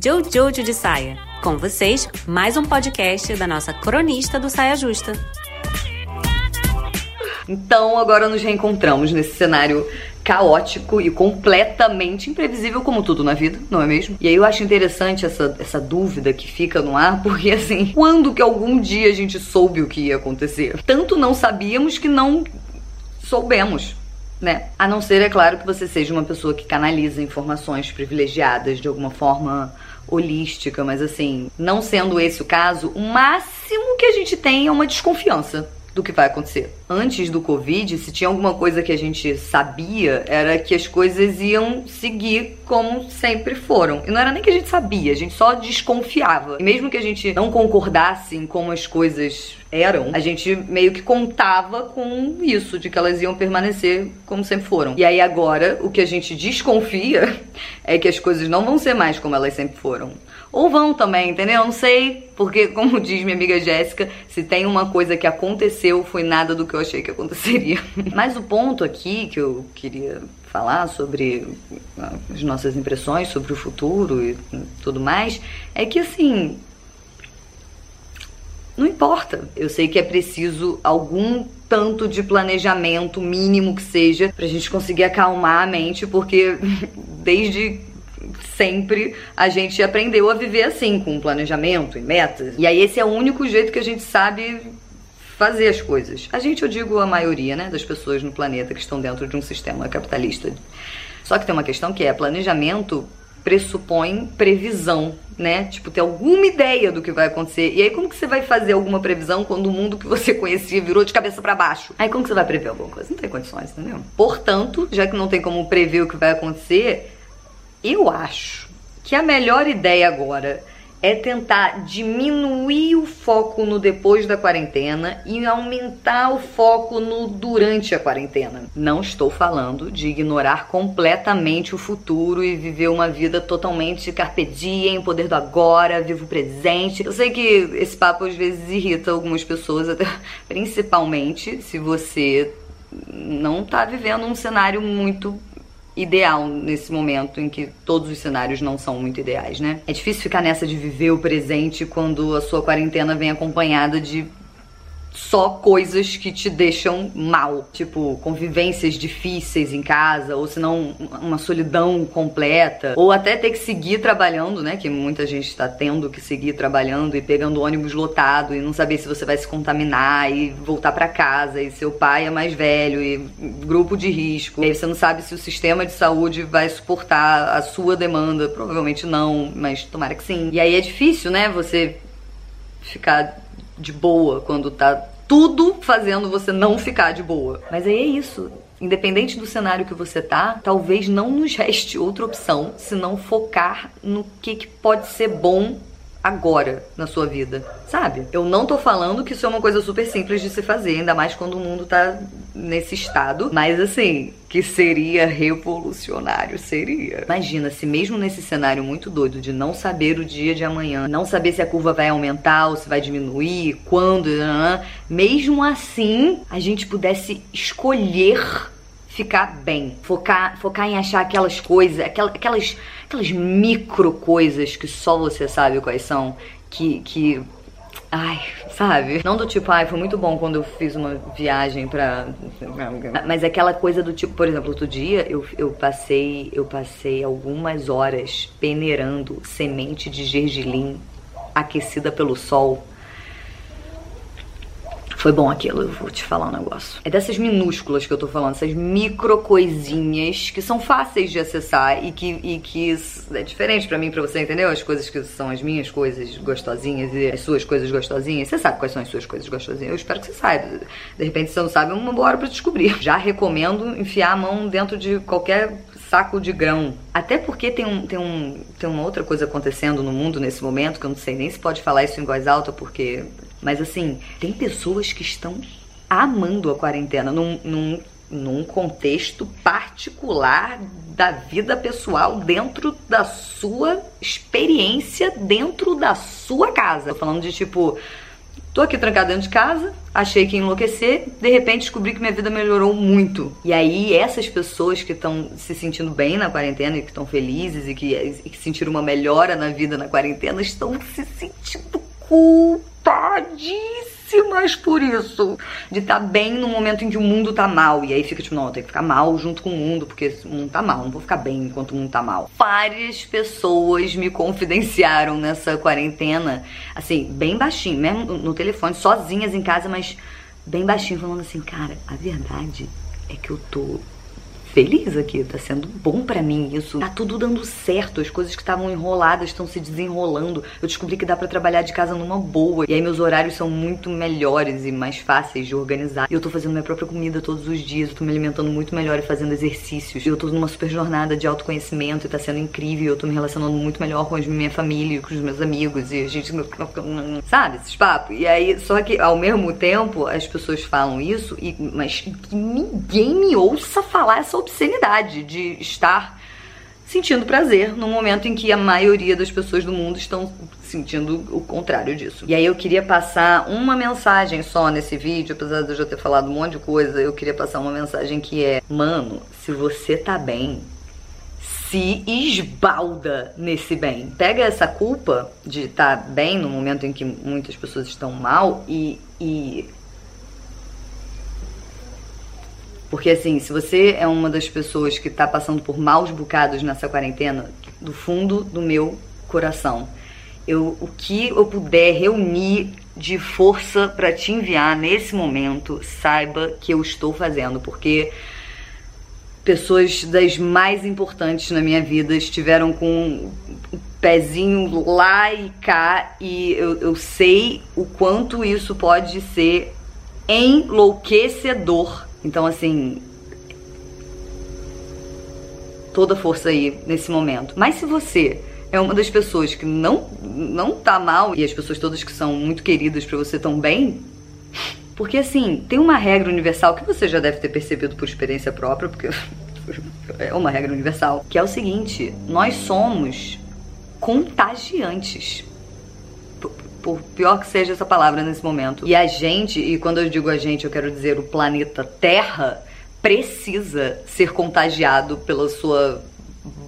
Jojo de Saia. Com vocês, mais um podcast da nossa cronista do Saia Justa. Então, agora nos reencontramos nesse cenário caótico e completamente imprevisível, como tudo na vida, não é mesmo? E aí eu acho interessante essa, essa dúvida que fica no ar, porque assim, quando que algum dia a gente soube o que ia acontecer? Tanto não sabíamos que não soubemos né? A não ser, é claro, que você seja uma pessoa que canaliza informações privilegiadas de alguma forma holística, mas assim, não sendo esse o caso, o máximo que a gente tem é uma desconfiança do que vai acontecer. Antes do Covid, se tinha alguma coisa que a gente sabia, era que as coisas iam seguir como sempre foram. E não era nem que a gente sabia, a gente só desconfiava. E mesmo que a gente não concordasse em como as coisas eram, a gente meio que contava com isso, de que elas iam permanecer como sempre foram. E aí agora, o que a gente desconfia é que as coisas não vão ser mais como elas sempre foram. Ou vão também, entendeu? Não sei, porque, como diz minha amiga Jéssica, se tem uma coisa que aconteceu, foi nada do que eu achei que aconteceria. Mas o ponto aqui que eu queria falar sobre ah, as nossas impressões sobre o futuro e tudo mais é que, assim, não importa. Eu sei que é preciso algum tanto de planejamento mínimo que seja pra gente conseguir acalmar a mente, porque desde sempre a gente aprendeu a viver assim, com planejamento e metas. E aí esse é o único jeito que a gente sabe fazer as coisas. A gente, eu digo a maioria, né, das pessoas no planeta que estão dentro de um sistema capitalista. Só que tem uma questão que é planejamento pressupõe previsão, né? Tipo, ter alguma ideia do que vai acontecer. E aí, como que você vai fazer alguma previsão quando o mundo que você conhecia virou de cabeça para baixo? Aí, como que você vai prever alguma coisa? Não tem condições, entendeu? Portanto, já que não tem como prever o que vai acontecer, eu acho que a melhor ideia agora é tentar diminuir o foco no depois da quarentena e aumentar o foco no durante a quarentena. Não estou falando de ignorar completamente o futuro e viver uma vida totalmente carpe diem, poder do agora, vivo presente. Eu sei que esse papo às vezes irrita algumas pessoas, até, principalmente se você não tá vivendo um cenário muito ideal nesse momento em que todos os cenários não são muito ideais, né? É difícil ficar nessa de viver o presente quando a sua quarentena vem acompanhada de só coisas que te deixam mal, tipo convivências difíceis em casa, ou se não uma solidão completa, ou até ter que seguir trabalhando, né? Que muita gente está tendo que seguir trabalhando e pegando ônibus lotado e não saber se você vai se contaminar e voltar para casa e seu pai é mais velho e grupo de risco. E aí você não sabe se o sistema de saúde vai suportar a sua demanda, provavelmente não, mas tomara que sim. E aí é difícil, né? Você ficar de boa quando tá tudo fazendo você não ficar de boa. Mas aí é isso. Independente do cenário que você tá, talvez não nos reste outra opção senão focar no que, que pode ser bom agora na sua vida, sabe? Eu não tô falando que isso é uma coisa super simples de se fazer, ainda mais quando o mundo tá nesse estado, mas assim, que seria revolucionário, seria. Imagina se mesmo nesse cenário muito doido de não saber o dia de amanhã, não saber se a curva vai aumentar ou se vai diminuir, quando, mesmo assim, a gente pudesse escolher ficar bem, focar, focar em achar aquelas coisas, aquelas, aquelas, aquelas micro coisas que só você sabe quais são, que, que Ai, sabe? Não do tipo, ai, foi muito bom quando eu fiz uma viagem pra. Mas aquela coisa do tipo, por exemplo, outro dia eu, eu passei eu passei algumas horas peneirando semente de gergelim aquecida pelo sol foi bom aquilo, eu vou te falar um negócio. É dessas minúsculas que eu tô falando, essas micro coisinhas que são fáceis de acessar e que, e que é diferente para mim, para você, entendeu? As coisas que são as minhas coisas gostosinhas e as suas coisas gostosinhas. Você sabe quais são as suas coisas gostosinhas? Eu espero que você saiba. De repente, se você não sabe, uma boa hora pra descobrir. Já recomendo enfiar a mão dentro de qualquer saco de grão. Até porque tem, um, tem, um, tem uma outra coisa acontecendo no mundo nesse momento, que eu não sei nem se pode falar isso em voz alta, porque mas assim, tem pessoas que estão amando a quarentena num, num, num contexto particular da vida pessoal dentro da sua experiência dentro da sua casa. Tô falando de tipo Tô aqui trancada dentro de casa, achei que ia enlouquecer, de repente descobri que minha vida melhorou muito. E aí, essas pessoas que estão se sentindo bem na quarentena e que estão felizes e que, e que sentiram uma melhora na vida na quarentena estão se sentindo culpadíssimas péssimas por isso. De estar tá bem no momento em que o mundo tá mal. E aí fica tipo, não, tenho que ficar mal junto com o mundo, porque o mundo tá mal. Não vou ficar bem enquanto o mundo tá mal. Várias pessoas me confidenciaram nessa quarentena, assim, bem baixinho, mesmo no telefone, sozinhas em casa, mas bem baixinho, falando assim, cara, a verdade é que eu tô feliz aqui, tá sendo bom para mim isso. Tá tudo dando certo, as coisas que estavam enroladas estão se desenrolando. Eu descobri que dá para trabalhar de casa numa boa. E aí meus horários são muito melhores e mais fáceis de organizar. E eu tô fazendo minha própria comida todos os dias, eu tô me alimentando muito melhor e fazendo exercícios. E eu tô numa super jornada de autoconhecimento e tá sendo incrível. Eu tô me relacionando muito melhor com a minha família, com os meus amigos e a gente sabe, esses papos. E aí, só que ao mesmo tempo as pessoas falam isso e mas que ninguém me ouça falar essa obscenidade de estar sentindo prazer no momento em que a maioria das pessoas do mundo estão sentindo o contrário disso. E aí eu queria passar uma mensagem só nesse vídeo, apesar de eu já ter falado um monte de coisa, eu queria passar uma mensagem que é: mano, se você tá bem, se esbalda nesse bem. Pega essa culpa de estar tá bem no momento em que muitas pessoas estão mal e, e porque assim, se você é uma das pessoas que está passando por maus bocados nessa quarentena, do fundo do meu coração, eu, o que eu puder reunir de força para te enviar nesse momento, saiba que eu estou fazendo, porque pessoas das mais importantes na minha vida estiveram com o pezinho lá e cá e eu, eu sei o quanto isso pode ser enlouquecedor então, assim, toda força aí nesse momento. Mas se você é uma das pessoas que não não tá mal e as pessoas todas que são muito queridas para você tão bem, porque assim, tem uma regra universal que você já deve ter percebido por experiência própria, porque é uma regra universal, que é o seguinte: nós somos contagiantes por pior que seja essa palavra nesse momento. E a gente, e quando eu digo a gente, eu quero dizer o planeta Terra, precisa ser contagiado pela sua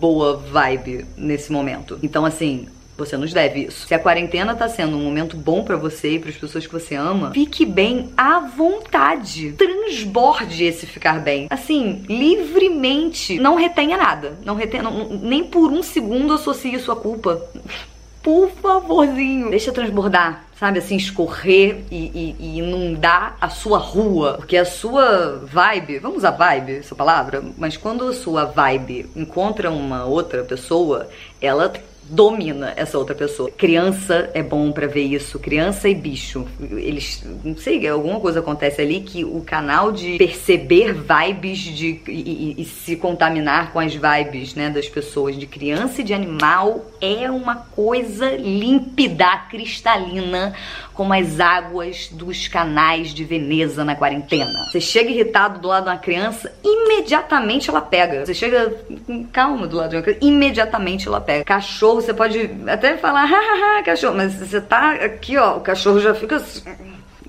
boa vibe nesse momento. Então, assim, você nos deve isso. Se a quarentena tá sendo um momento bom para você e para as pessoas que você ama, fique bem à vontade. Transborde esse ficar bem. Assim, livremente. Não retenha nada. Não retenha, não, nem por um segundo associe sua culpa por favorzinho, deixa transbordar, sabe? Assim, escorrer e, e, e, inundar a sua rua. Porque a sua vibe, vamos usar vibe, essa palavra? Mas quando a sua vibe encontra uma outra pessoa, ela domina essa outra pessoa. Criança é bom para ver isso, criança e bicho. Eles, não sei, alguma coisa acontece ali que o canal de perceber vibes de, e, e, e se contaminar com as vibes, né, das pessoas, de criança e de animal, é uma coisa límpida, cristalina, como as águas dos canais de Veneza na quarentena. Você chega irritado do lado de uma criança, imediatamente ela pega. Você chega com calma do lado de uma criança, imediatamente ela pega. Cachorro, você pode até falar, hahaha, cachorro, mas você tá aqui, ó, o cachorro já fica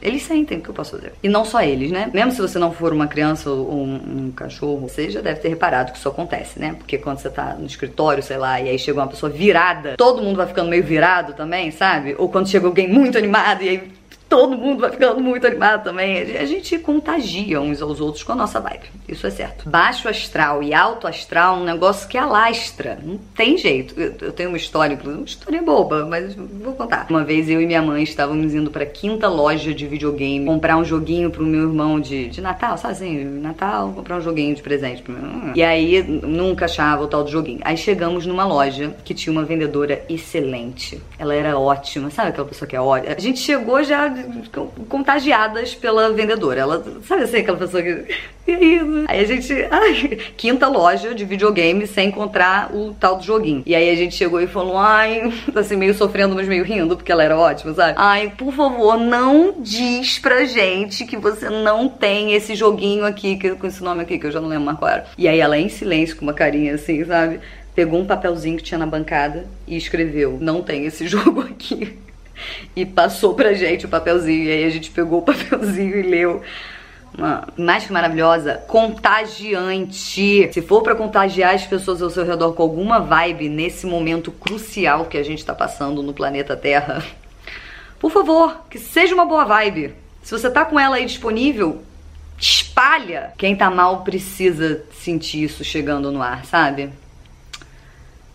eles sentem o que eu posso fazer. E não só eles, né? Mesmo se você não for uma criança ou um, um, cachorro, você já deve ter reparado que isso acontece, né? Porque quando você tá no escritório, sei lá, e aí chega uma pessoa virada, todo mundo vai ficando meio virado também, sabe? Ou quando chega alguém muito animado e aí todo mundo vai ficando muito animado também. A gente contagia uns aos outros com a nossa vibe. Isso é certo. Baixo astral e alto astral é um negócio que alastra. Não tem jeito. Eu, tenho uma história, uma história boba, mas vou contar. Uma vez eu e minha mãe estávamos indo pra quinta loja de videogame comprar um joguinho pro meu irmão de, de Natal, sabe assim? Natal, comprar um joguinho de presente pro meu E aí nunca achava o tal do joguinho. Aí chegamos numa loja que tinha uma vendedora excelente. Ela era ótima. Sabe aquela pessoa que é ótima? A gente chegou já contagiadas pela vendedora. Ela, sabe assim, aquela pessoa que. Aí, aí a gente. Ai, quinta loja de videogame sem encontrar o tal do joguinho. E aí a gente chegou e falou: ai, assim, meio sofrendo, mas meio rindo, porque ela era ótima, sabe? Ai, por favor, não diz pra gente que você não tem esse joguinho aqui, que, com esse nome aqui, que eu já não lembro mais qual era. E aí ela em silêncio, com uma carinha assim, sabe? Pegou um papelzinho que tinha na bancada e escreveu: Não tem esse jogo aqui. E passou pra gente o papelzinho. E aí a gente pegou o papelzinho e leu. Uma que maravilhosa, contagiante. Se for para contagiar as pessoas ao seu redor com alguma vibe nesse momento crucial que a gente tá passando no planeta Terra, por favor, que seja uma boa vibe. Se você tá com ela aí disponível, espalha. Quem tá mal precisa sentir isso chegando no ar, sabe?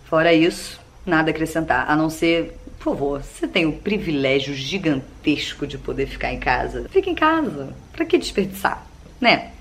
Fora isso, nada a acrescentar, a não ser, por favor, você tem o privilégio gigantesco de poder ficar em casa. Fique em casa. Pra que desperdiçar, né?